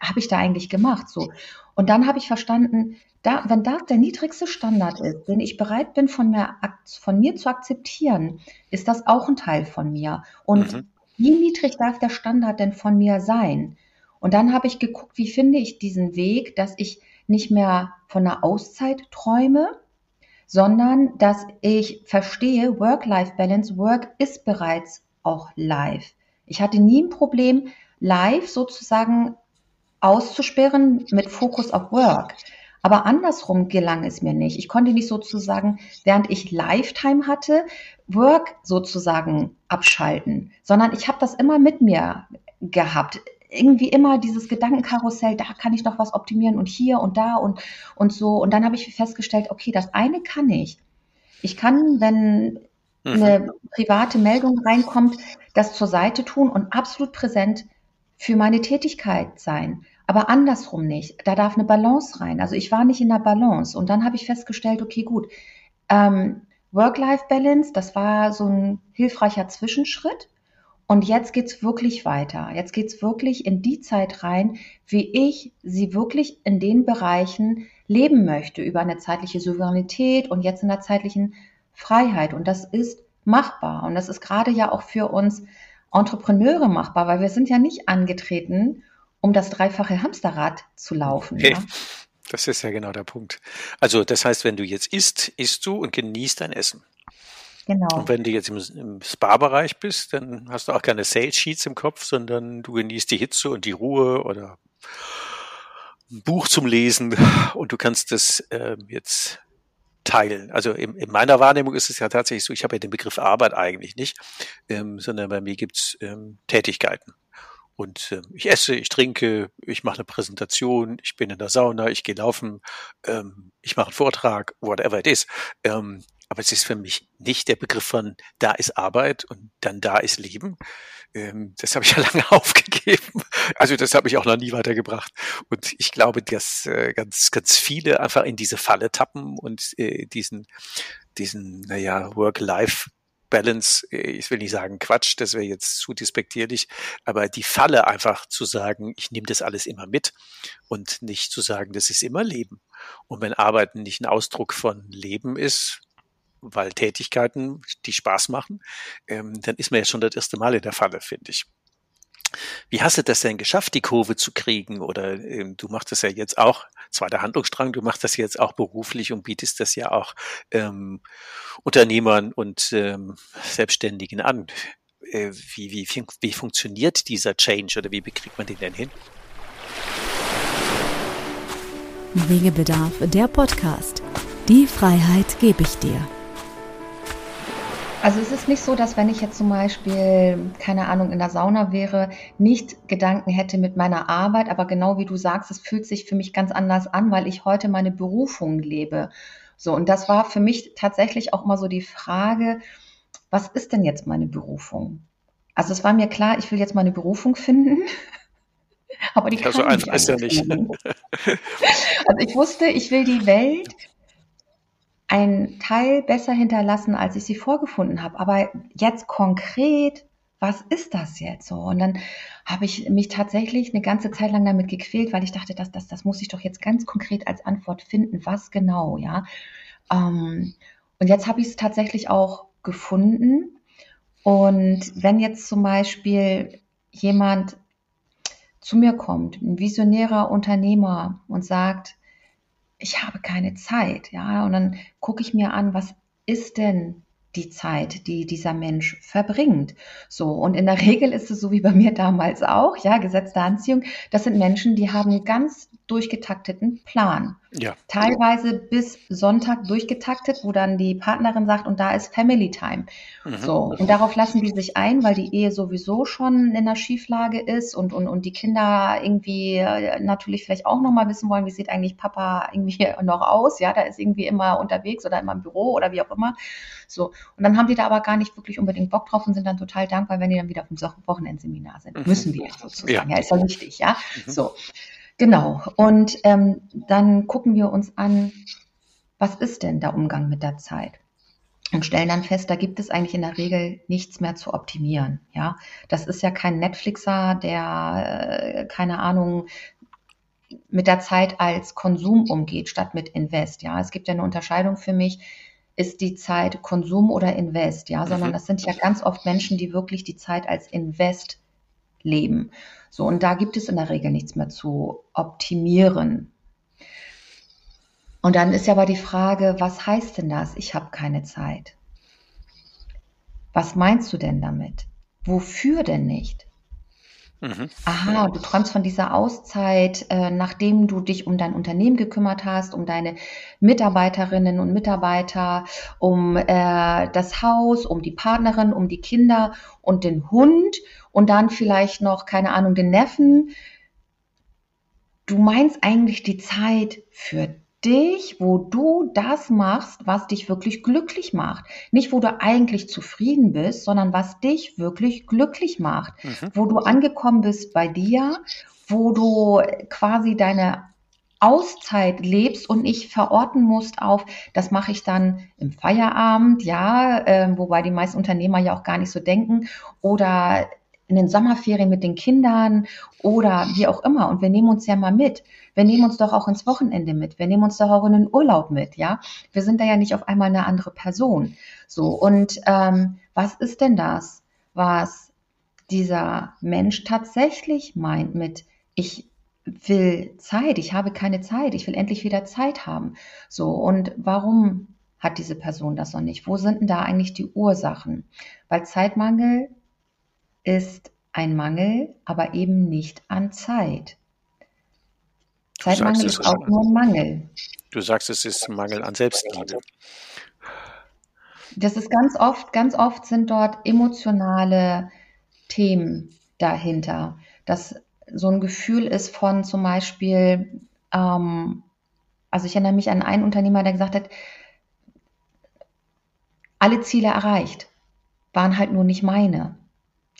habe ich da eigentlich gemacht? So. Und dann habe ich verstanden, da, wenn das der niedrigste Standard ist, den ich bereit bin, von mir, von mir zu akzeptieren, ist das auch ein Teil von mir. Und mhm. wie niedrig darf der Standard denn von mir sein? Und dann habe ich geguckt, wie finde ich diesen Weg, dass ich nicht mehr von einer Auszeit träume, sondern dass ich verstehe, Work-Life-Balance, Work ist bereits auch live. Ich hatte nie ein Problem, live sozusagen auszusperren mit Fokus auf Work. Aber andersrum gelang es mir nicht. Ich konnte nicht sozusagen, während ich Lifetime hatte, Work sozusagen abschalten, sondern ich habe das immer mit mir gehabt irgendwie immer dieses Gedankenkarussell, da kann ich noch was optimieren und hier und da und, und so. Und dann habe ich festgestellt, okay, das eine kann ich. Ich kann, wenn mhm. eine private Meldung reinkommt, das zur Seite tun und absolut präsent für meine Tätigkeit sein. Aber andersrum nicht. Da darf eine Balance rein. Also ich war nicht in der Balance. Und dann habe ich festgestellt, okay, gut, ähm, Work-Life-Balance, das war so ein hilfreicher Zwischenschritt. Und jetzt geht's wirklich weiter. Jetzt geht's wirklich in die Zeit rein, wie ich sie wirklich in den Bereichen leben möchte, über eine zeitliche Souveränität und jetzt in der zeitlichen Freiheit. Und das ist machbar. Und das ist gerade ja auch für uns Entrepreneure machbar, weil wir sind ja nicht angetreten, um das dreifache Hamsterrad zu laufen. Okay. Ja? Das ist ja genau der Punkt. Also das heißt, wenn du jetzt isst, isst du und genießt dein Essen. Genau. Und wenn du jetzt im, Spa-Bereich bist, dann hast du auch keine Sales-Sheets im Kopf, sondern du genießt die Hitze und die Ruhe oder ein Buch zum Lesen und du kannst das äh, jetzt teilen. Also in, in, meiner Wahrnehmung ist es ja tatsächlich so, ich habe ja den Begriff Arbeit eigentlich nicht, ähm, sondern bei mir gibt's ähm, Tätigkeiten. Und ähm, ich esse, ich trinke, ich mache eine Präsentation, ich bin in der Sauna, ich gehe laufen, ähm, ich mache einen Vortrag, whatever it is. Ähm, aber es ist für mich nicht der Begriff von da ist Arbeit und dann da ist Leben. Ähm, das habe ich ja lange aufgegeben. Also das habe ich auch noch nie weitergebracht. Und ich glaube, dass äh, ganz, ganz viele einfach in diese Falle tappen und äh, diesen, diesen, naja, Work-Life Balance, äh, ich will nicht sagen Quatsch, das wäre jetzt zu despektierlich, aber die Falle einfach zu sagen, ich nehme das alles immer mit und nicht zu sagen, das ist immer Leben. Und wenn Arbeiten nicht ein Ausdruck von Leben ist, weil Tätigkeiten, die Spaß machen, ähm, dann ist man ja schon das erste Mal in der Falle, finde ich. Wie hast du das denn geschafft, die Kurve zu kriegen? Oder ähm, du machst das ja jetzt auch, zweiter Handlungsstrang, du machst das jetzt auch beruflich und bietest das ja auch ähm, Unternehmern und ähm, Selbstständigen an. Äh, wie, wie, wie funktioniert dieser Change oder wie bekriegt man den denn hin? Wegebedarf, der Podcast. Die Freiheit gebe ich dir. Also es ist nicht so, dass wenn ich jetzt zum Beispiel, keine Ahnung, in der Sauna wäre, nicht Gedanken hätte mit meiner Arbeit, aber genau wie du sagst, es fühlt sich für mich ganz anders an, weil ich heute meine Berufung lebe. So, und das war für mich tatsächlich auch mal so die Frage, was ist denn jetzt meine Berufung? Also es war mir klar, ich will jetzt meine Berufung finden. Aber die ja, kann so einfach ist ja nicht. Also ich wusste, ich will die Welt einen Teil besser hinterlassen, als ich sie vorgefunden habe. Aber jetzt konkret, was ist das jetzt so? Und dann habe ich mich tatsächlich eine ganze Zeit lang damit gequält, weil ich dachte, das, das, das muss ich doch jetzt ganz konkret als Antwort finden. Was genau, ja? Ähm, und jetzt habe ich es tatsächlich auch gefunden. Und wenn jetzt zum Beispiel jemand zu mir kommt, ein visionärer Unternehmer und sagt, ich habe keine Zeit, ja, und dann gucke ich mir an, was ist denn die Zeit, die dieser Mensch verbringt. So, und in der Regel ist es so wie bei mir damals auch, ja, Gesetz der Anziehung, das sind Menschen, die haben einen ganz durchgetakteten Plan. Ja. Teilweise bis Sonntag durchgetaktet, wo dann die Partnerin sagt, und da ist Family Time. Mhm. So. Und darauf lassen die sich ein, weil die Ehe sowieso schon in der Schieflage ist und, und, und die Kinder irgendwie äh, natürlich vielleicht auch nochmal wissen wollen, wie sieht eigentlich Papa irgendwie noch aus? Ja, da ist irgendwie immer unterwegs oder immer im Büro oder wie auch immer. So. Und dann haben die da aber gar nicht wirklich unbedingt Bock drauf und sind dann total dankbar, wenn die dann wieder auf dem Wochenendseminar sind. Mhm. Müssen die sozusagen. Ja. ja, ist ja wichtig, ja. Mhm. So. Genau. Und ähm, dann gucken wir uns an, was ist denn der Umgang mit der Zeit? Und stellen dann fest, da gibt es eigentlich in der Regel nichts mehr zu optimieren. Ja, das ist ja kein Netflixer, der, äh, keine Ahnung, mit der Zeit als Konsum umgeht, statt mit Invest. Ja, es gibt ja eine Unterscheidung für mich. Ist die Zeit Konsum oder Invest? Ja, sondern mhm. das sind ja ganz oft Menschen, die wirklich die Zeit als Invest leben. So, und da gibt es in der Regel nichts mehr zu optimieren. Und dann ist ja aber die Frage, was heißt denn das? Ich habe keine Zeit. Was meinst du denn damit? Wofür denn nicht? Mhm. Aha, du träumst von dieser Auszeit, äh, nachdem du dich um dein Unternehmen gekümmert hast, um deine Mitarbeiterinnen und Mitarbeiter, um äh, das Haus, um die Partnerin, um die Kinder und den Hund und dann vielleicht noch, keine Ahnung, den Neffen. Du meinst eigentlich die Zeit für dich, wo du das machst, was dich wirklich glücklich macht. Nicht, wo du eigentlich zufrieden bist, sondern was dich wirklich glücklich macht. Mhm. Wo du angekommen bist bei dir, wo du quasi deine Auszeit lebst und nicht verorten musst auf, das mache ich dann im Feierabend, ja, äh, wobei die meisten Unternehmer ja auch gar nicht so denken, oder in den Sommerferien mit den Kindern oder wie auch immer. Und wir nehmen uns ja mal mit. Wir nehmen uns doch auch ins Wochenende mit. Wir nehmen uns doch auch in den Urlaub mit, ja. Wir sind da ja nicht auf einmal eine andere Person. So. Und ähm, was ist denn das, was dieser Mensch tatsächlich meint mit, ich will Zeit, ich habe keine Zeit, ich will endlich wieder Zeit haben. So. Und warum hat diese Person das noch nicht? Wo sind denn da eigentlich die Ursachen? Weil Zeitmangel ist ein Mangel, aber eben nicht an Zeit. Zeitmangel ist auch nur ein Mangel. Du sagst, es ist ein Mangel an Selbstliebe. Das ist ganz oft, ganz oft sind dort emotionale Themen dahinter. Dass so ein Gefühl ist von zum Beispiel, ähm, also ich erinnere mich an einen Unternehmer, der gesagt hat, alle Ziele erreicht, waren halt nur nicht meine.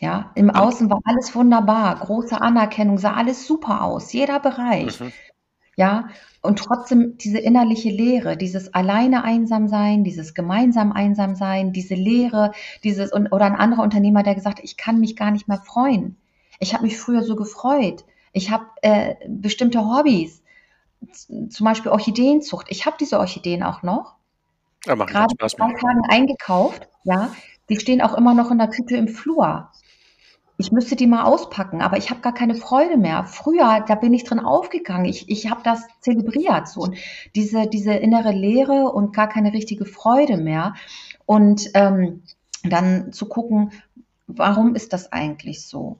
Ja, im Außen war alles wunderbar, große Anerkennung, sah alles super aus, jeder Bereich. Mhm. Ja, und trotzdem diese innerliche Leere, dieses alleine einsam sein, dieses gemeinsam einsam sein, diese Leere, dieses und, oder ein anderer Unternehmer, der gesagt hat, ich kann mich gar nicht mehr freuen. Ich habe mich früher so gefreut. Ich habe äh, bestimmte Hobbys, zum Beispiel Orchideenzucht. Ich habe diese Orchideen auch noch. Ja, Gerade zwei Tagen eingekauft. Ja, die stehen auch immer noch in der Tüte im Flur ich müsste die mal auspacken, aber ich habe gar keine Freude mehr. Früher, da bin ich drin aufgegangen. Ich, ich habe das zelebriert so und diese diese innere Leere und gar keine richtige Freude mehr. Und ähm, dann zu gucken, warum ist das eigentlich so?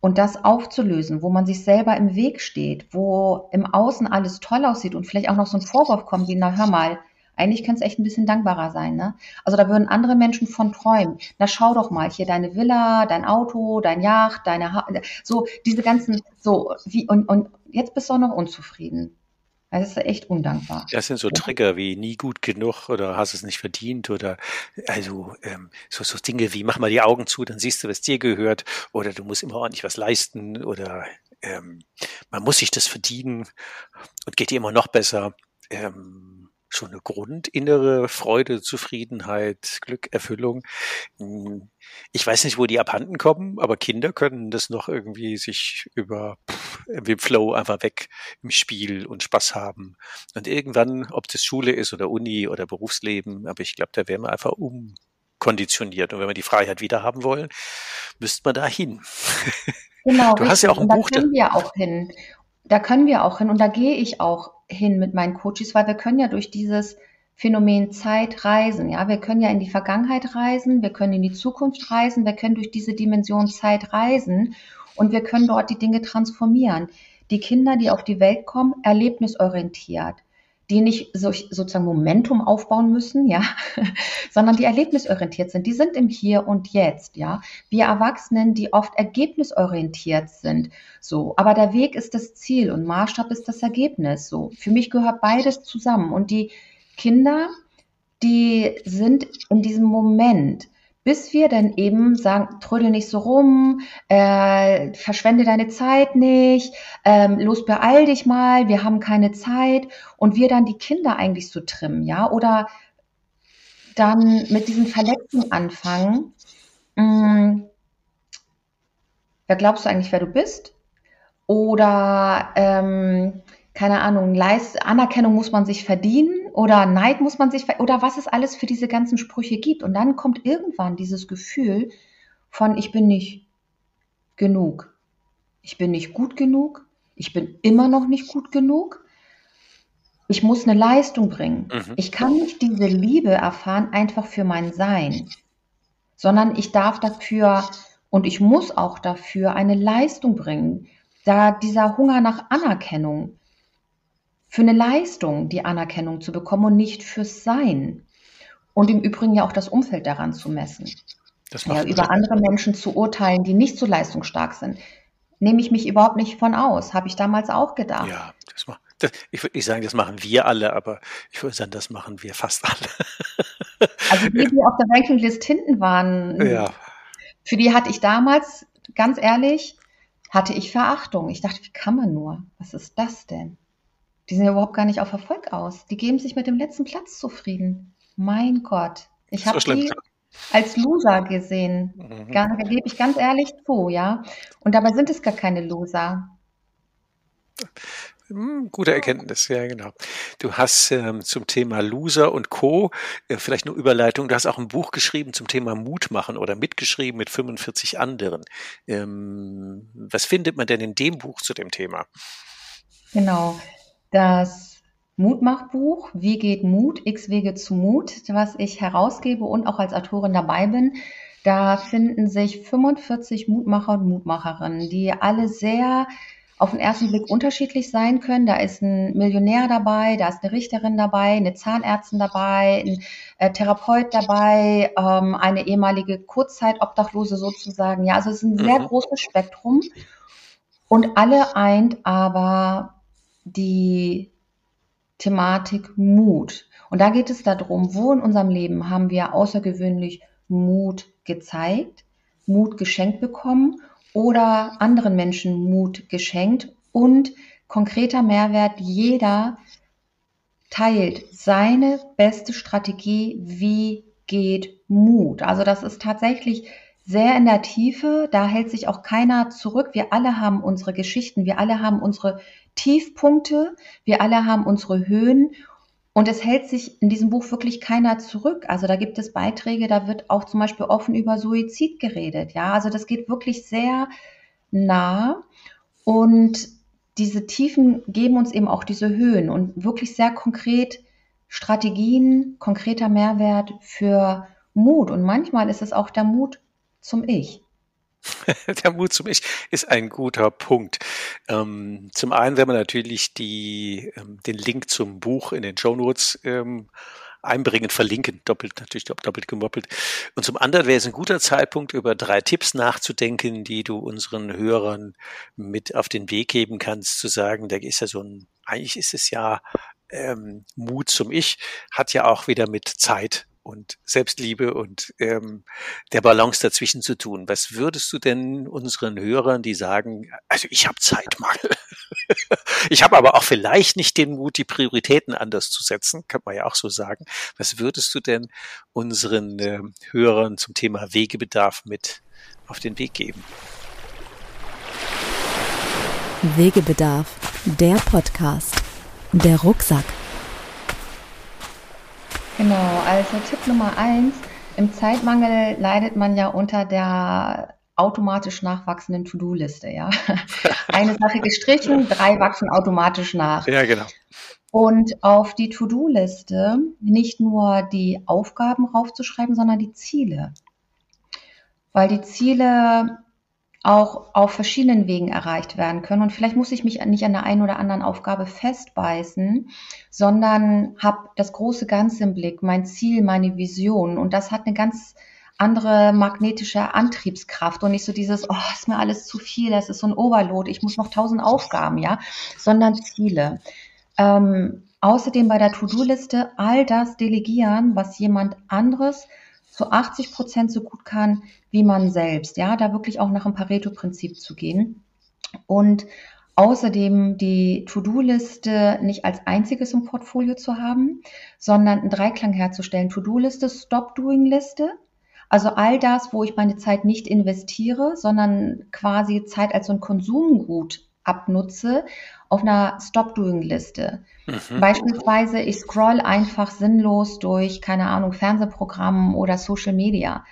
Und das aufzulösen, wo man sich selber im Weg steht, wo im Außen alles toll aussieht und vielleicht auch noch so ein Vorwurf kommt wie, na hör mal, eigentlich könnte es echt ein bisschen dankbarer sein. Ne? Also da würden andere Menschen von träumen. Na schau doch mal, hier deine Villa, dein Auto, dein Yacht, deine ha so diese ganzen so wie und und jetzt bist du auch noch unzufrieden. Das ist echt undankbar. Das sind so Trigger wie nie gut genug oder hast es nicht verdient oder also ähm, so, so Dinge wie mach mal die Augen zu, dann siehst du, was dir gehört oder du musst immer ordentlich was leisten oder ähm, man muss sich das verdienen und geht dir immer noch besser. Ähm, so eine grundinnere Freude, Zufriedenheit, Glück, Erfüllung. Hm, ich weiß nicht, wo die abhanden kommen, aber Kinder können das noch irgendwie sich über im Flow einfach weg im Spiel und Spaß haben. Und irgendwann, ob das Schule ist oder Uni oder Berufsleben, aber ich glaube, da wären wir einfach umkonditioniert. Und wenn wir die Freiheit wieder haben wollen, müsste man da hin. Genau. Du richtig. hast ja auch ein und Buch. Da können wir auch hin. Da können wir auch hin und da gehe ich auch hin mit meinen Coaches, weil wir können ja durch dieses Phänomen Zeit reisen. Ja, wir können ja in die Vergangenheit reisen, wir können in die Zukunft reisen, wir können durch diese Dimension Zeit reisen und wir können dort die Dinge transformieren. Die Kinder, die auf die Welt kommen, erlebnisorientiert. Die nicht so, sozusagen Momentum aufbauen müssen, ja, sondern die erlebnisorientiert sind. Die sind im Hier und Jetzt, ja. Wir Erwachsenen, die oft ergebnisorientiert sind, so. Aber der Weg ist das Ziel und Maßstab ist das Ergebnis, so. Für mich gehört beides zusammen und die Kinder, die sind in diesem Moment bis wir dann eben sagen, trödel nicht so rum, äh, verschwende deine Zeit nicht, ähm, los beeil dich mal, wir haben keine Zeit und wir dann die Kinder eigentlich so trimmen, ja, oder dann mit diesen Verletzungen anfangen. Mh, hm, wer glaubst du eigentlich, wer du bist? Oder ähm, keine Ahnung, Leist Anerkennung muss man sich verdienen oder Neid muss man sich oder was es alles für diese ganzen Sprüche gibt. Und dann kommt irgendwann dieses Gefühl von ich bin nicht genug. Ich bin nicht gut genug. Ich bin immer noch nicht gut genug. Ich muss eine Leistung bringen. Mhm. Ich kann nicht diese Liebe erfahren einfach für mein Sein, sondern ich darf dafür und ich muss auch dafür eine Leistung bringen. Da dieser Hunger nach Anerkennung, für eine Leistung die Anerkennung zu bekommen und nicht fürs Sein. Und im Übrigen ja auch das Umfeld daran zu messen. ja, über andere Menschen zu urteilen, die nicht so leistungsstark sind. Nehme ich mich überhaupt nicht von aus. Habe ich damals auch gedacht. Ja, das macht. Das, ich würde nicht sagen, das machen wir alle, aber ich würde sagen, das machen wir fast alle. also die, die auf der Rankinglist hinten waren, ja. für die hatte ich damals, ganz ehrlich, hatte ich Verachtung. Ich dachte, wie kann man nur? Was ist das denn? Die sind ja überhaupt gar nicht auf Erfolg aus. Die geben sich mit dem letzten Platz zufrieden. Mein Gott. Ich habe so die als Loser gesehen. Mhm. Da gebe ich ganz ehrlich zu, ja. Und dabei sind es gar keine Loser. Hm, gute Erkenntnis, ja, genau. Du hast ähm, zum Thema Loser und Co. Äh, vielleicht nur Überleitung. Du hast auch ein Buch geschrieben zum Thema Mut machen oder mitgeschrieben mit 45 anderen. Ähm, was findet man denn in dem Buch zu dem Thema? Genau das Mutmachbuch Wie geht Mut? X Wege zu Mut, was ich herausgebe und auch als Autorin dabei bin. Da finden sich 45 Mutmacher und Mutmacherinnen, die alle sehr auf den ersten Blick unterschiedlich sein können. Da ist ein Millionär dabei, da ist eine Richterin dabei, eine Zahnärztin dabei, ein äh, Therapeut dabei, ähm, eine ehemalige Kurzzeit-Obdachlose sozusagen. Ja, also es ist ein sehr mhm. großes Spektrum. Und alle eint aber die Thematik Mut. Und da geht es darum, wo in unserem Leben haben wir außergewöhnlich Mut gezeigt, Mut geschenkt bekommen oder anderen Menschen Mut geschenkt und konkreter Mehrwert, jeder teilt seine beste Strategie, wie geht Mut. Also das ist tatsächlich sehr in der Tiefe, da hält sich auch keiner zurück. Wir alle haben unsere Geschichten, wir alle haben unsere Tiefpunkte, wir alle haben unsere Höhen und es hält sich in diesem Buch wirklich keiner zurück. Also da gibt es Beiträge, da wird auch zum Beispiel offen über Suizid geredet. Ja, also das geht wirklich sehr nah und diese Tiefen geben uns eben auch diese Höhen und wirklich sehr konkret Strategien, konkreter Mehrwert für Mut. Und manchmal ist es auch der Mut zum Ich. Der Mut zum Ich ist ein guter Punkt. Ähm, zum einen werden wir natürlich die, ähm, den Link zum Buch in den Show Notes ähm, einbringen, verlinken, doppelt natürlich doppelt gemoppelt. Und zum anderen wäre es ein guter Zeitpunkt, über drei Tipps nachzudenken, die du unseren Hörern mit auf den Weg geben kannst, zu sagen, da ist ja so ein, eigentlich ist es ja ähm, Mut zum Ich, hat ja auch wieder mit Zeit und Selbstliebe und ähm, der Balance dazwischen zu tun. Was würdest du denn unseren Hörern, die sagen, also ich habe Zeitmangel, ich habe aber auch vielleicht nicht den Mut, die Prioritäten anders zu setzen, kann man ja auch so sagen. Was würdest du denn unseren äh, Hörern zum Thema Wegebedarf mit auf den Weg geben? Wegebedarf, der Podcast, der Rucksack. Genau, also Tipp Nummer eins, im Zeitmangel leidet man ja unter der automatisch nachwachsenden To-Do-Liste, ja. Eine Sache gestrichen, drei wachsen automatisch nach. Ja, genau. Und auf die To-Do-Liste nicht nur die Aufgaben raufzuschreiben, sondern die Ziele. Weil die Ziele auch auf verschiedenen Wegen erreicht werden können. Und vielleicht muss ich mich nicht an der einen oder anderen Aufgabe festbeißen, sondern habe das große Ganze im Blick, mein Ziel, meine Vision. Und das hat eine ganz andere magnetische Antriebskraft und nicht so dieses, oh, ist mir alles zu viel, das ist so ein Overload, ich muss noch tausend Aufgaben, ja, sondern Ziele. Ähm, außerdem bei der To-Do-Liste all das delegieren, was jemand anderes zu 80 Prozent so gut kann wie man selbst. Ja, da wirklich auch nach dem Pareto-Prinzip zu gehen. Und außerdem die To-Do-Liste nicht als einziges im Portfolio zu haben, sondern einen Dreiklang herzustellen. To-Do-Liste, Stop-Doing-Liste. Also all das, wo ich meine Zeit nicht investiere, sondern quasi Zeit als so ein Konsumgut abnutze, auf einer Stop-Doing-Liste. Mhm. Beispielsweise, ich scroll einfach sinnlos durch, keine Ahnung, Fernsehprogrammen oder Social Media.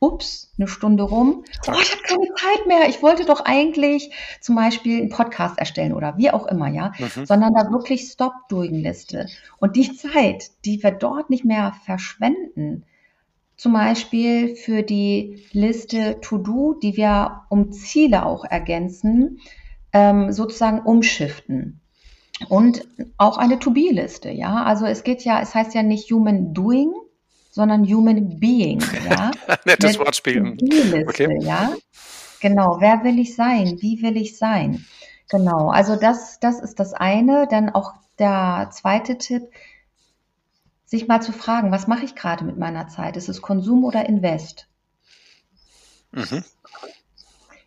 Ups, eine Stunde rum. Oh, ich habe keine Zeit mehr. Ich wollte doch eigentlich zum Beispiel einen Podcast erstellen oder wie auch immer, ja. Mhm. Sondern da wirklich Stop-Doing-Liste. Und die Zeit, die wir dort nicht mehr verschwenden, zum Beispiel für die Liste To-Do, die wir um Ziele auch ergänzen, ähm, sozusagen umschiften. Und auch eine To-Be-Liste, ja. Also es geht ja, es heißt ja nicht Human Doing, sondern Human Being, ja. Nettes Wortspiel. To-Be-Liste, okay. ja. Genau. Wer will ich sein? Wie will ich sein? Genau. Also das, das ist das eine. Dann auch der zweite Tipp, sich mal zu fragen, was mache ich gerade mit meiner Zeit? Ist es Konsum oder Invest? Mhm.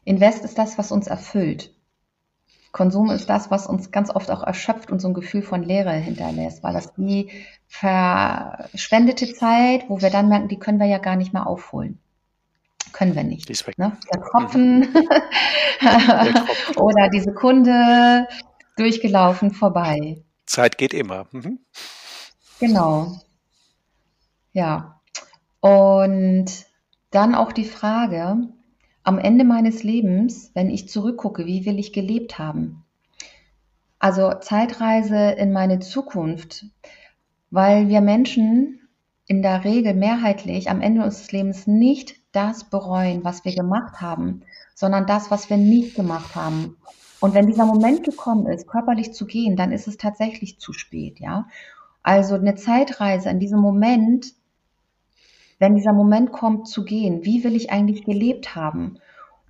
Invest ist das, was uns erfüllt. Konsum ist das, was uns ganz oft auch erschöpft und so ein Gefühl von Leere hinterlässt, weil das wie verschwendete Zeit, wo wir dann merken, die können wir ja gar nicht mehr aufholen. Können wir nicht. Ne? Der Tropfen mhm. oder die Sekunde durchgelaufen vorbei. Zeit geht immer. Mhm. Genau. Ja. Und dann auch die Frage, am Ende meines Lebens, wenn ich zurückgucke, wie will ich gelebt haben? Also Zeitreise in meine Zukunft, weil wir Menschen in der Regel mehrheitlich am Ende unseres Lebens nicht das bereuen, was wir gemacht haben, sondern das, was wir nicht gemacht haben. Und wenn dieser Moment gekommen ist, körperlich zu gehen, dann ist es tatsächlich zu spät, ja. Also eine Zeitreise in diesem Moment wenn dieser Moment kommt zu gehen, wie will ich eigentlich gelebt haben?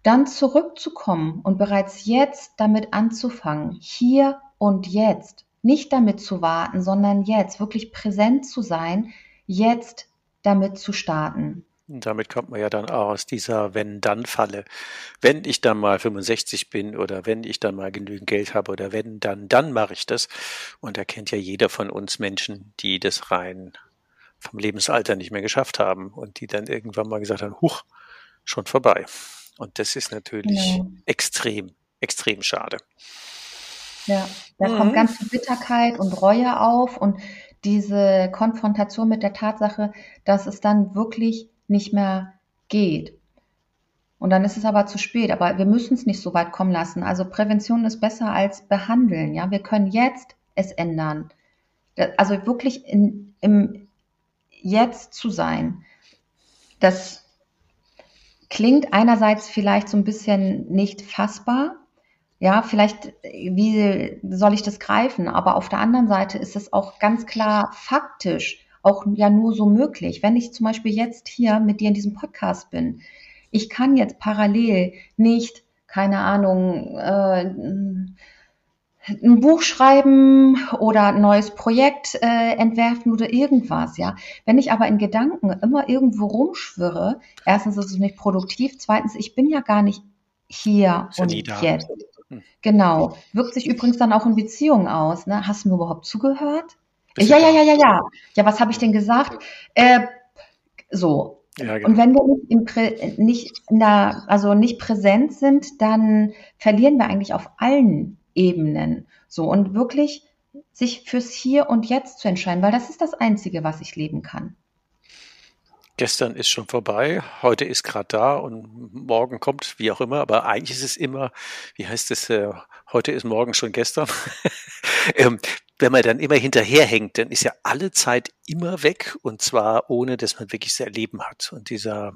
Dann zurückzukommen und bereits jetzt damit anzufangen, hier und jetzt, nicht damit zu warten, sondern jetzt wirklich präsent zu sein, jetzt damit zu starten. damit kommt man ja dann auch aus dieser Wenn-Dann-Falle. Wenn ich dann mal 65 bin oder wenn ich dann mal genügend Geld habe oder wenn, dann, dann mache ich das. Und da kennt ja jeder von uns Menschen, die das rein vom Lebensalter nicht mehr geschafft haben und die dann irgendwann mal gesagt haben, huch, schon vorbei. Und das ist natürlich genau. extrem, extrem schade. Ja, da mhm. kommt ganz viel Bitterkeit und Reue auf und diese Konfrontation mit der Tatsache, dass es dann wirklich nicht mehr geht. Und dann ist es aber zu spät. Aber wir müssen es nicht so weit kommen lassen. Also Prävention ist besser als behandeln. Ja, wir können jetzt es ändern. Also wirklich in, im, jetzt zu sein. Das klingt einerseits vielleicht so ein bisschen nicht fassbar. Ja, vielleicht, wie soll ich das greifen? Aber auf der anderen Seite ist es auch ganz klar faktisch auch ja nur so möglich. Wenn ich zum Beispiel jetzt hier mit dir in diesem Podcast bin, ich kann jetzt parallel nicht, keine Ahnung, äh, ein Buch schreiben oder ein neues Projekt äh, entwerfen oder irgendwas, ja. Wenn ich aber in Gedanken immer irgendwo rumschwirre, erstens ist es nicht produktiv, zweitens, ich bin ja gar nicht hier und jetzt. Hm. Genau. Wirkt sich übrigens dann auch in Beziehungen aus. Ne? Hast du mir überhaupt zugehört? Ja, ja, ja, ja, ja. Ja, was habe ich denn gesagt? Äh, so. Ja, genau. Und wenn wir nicht in der, also nicht präsent sind, dann verlieren wir eigentlich auf allen Ebenen. So und wirklich sich fürs Hier und Jetzt zu entscheiden, weil das ist das Einzige, was ich leben kann. Gestern ist schon vorbei, heute ist gerade da und morgen kommt, wie auch immer, aber eigentlich ist es immer, wie heißt es, äh, heute ist morgen schon gestern. ähm, wenn man dann immer hinterherhängt, dann ist ja alle Zeit immer weg und zwar ohne, dass man wirklich das Erleben hat. Und dieser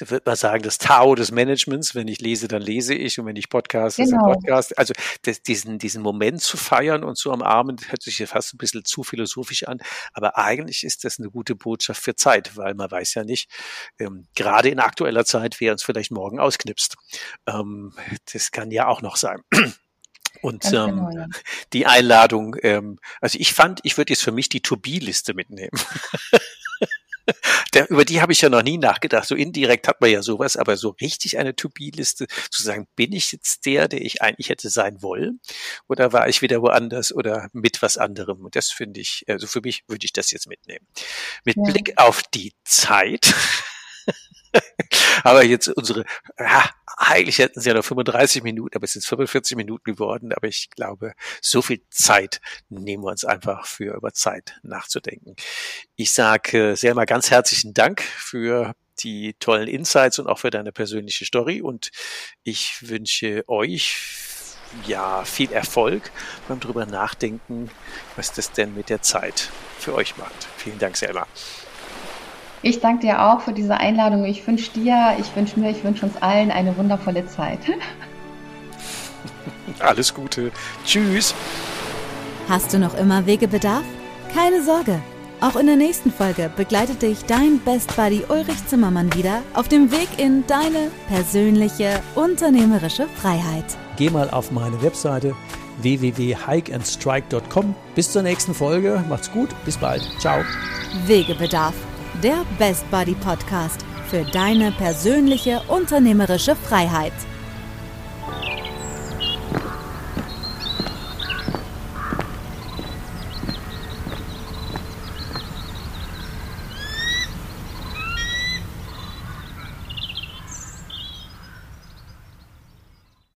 ich würde mal sagen, das Tao des Managements. Wenn ich lese, dann lese ich und wenn ich podcast, genau. ist ein Podcast. Also das, diesen, diesen Moment zu feiern und zu umarmen, hört sich ja fast ein bisschen zu philosophisch an. Aber eigentlich ist das eine gute Botschaft für Zeit, weil man weiß ja nicht, ähm, gerade in aktueller Zeit, wer uns vielleicht morgen ausknipst. Ähm, das kann ja auch noch sein. Und ähm, genau, ja. die Einladung, ähm, also ich fand, ich würde jetzt für mich die To-Be-Liste mitnehmen. Der, über die habe ich ja noch nie nachgedacht. So indirekt hat man ja sowas, aber so richtig eine To-Be-Liste zu sagen, bin ich jetzt der, der ich eigentlich hätte sein wollen? Oder war ich wieder woanders oder mit was anderem? Und das finde ich, also für mich würde ich das jetzt mitnehmen. Mit ja. Blick auf die Zeit aber jetzt unsere, ja, eigentlich hätten sie ja noch 35 Minuten, aber es sind 45 Minuten geworden. Aber ich glaube, so viel Zeit nehmen wir uns einfach für über Zeit nachzudenken. Ich sage Selma ganz herzlichen Dank für die tollen Insights und auch für deine persönliche Story. Und ich wünsche euch ja viel Erfolg beim drüber nachdenken, was das denn mit der Zeit für euch macht. Vielen Dank, Selma. Ich danke dir auch für diese Einladung. Ich wünsche dir, ich wünsche mir, ich wünsche uns allen eine wundervolle Zeit. Alles Gute. Tschüss. Hast du noch immer Wegebedarf? Keine Sorge. Auch in der nächsten Folge begleitet dich dein Best Buddy Ulrich Zimmermann wieder auf dem Weg in deine persönliche unternehmerische Freiheit. Geh mal auf meine Webseite www.hikeandstrike.com. Bis zur nächsten Folge. Macht's gut. Bis bald. Ciao. Wegebedarf der Best Buddy Podcast für deine persönliche unternehmerische Freiheit.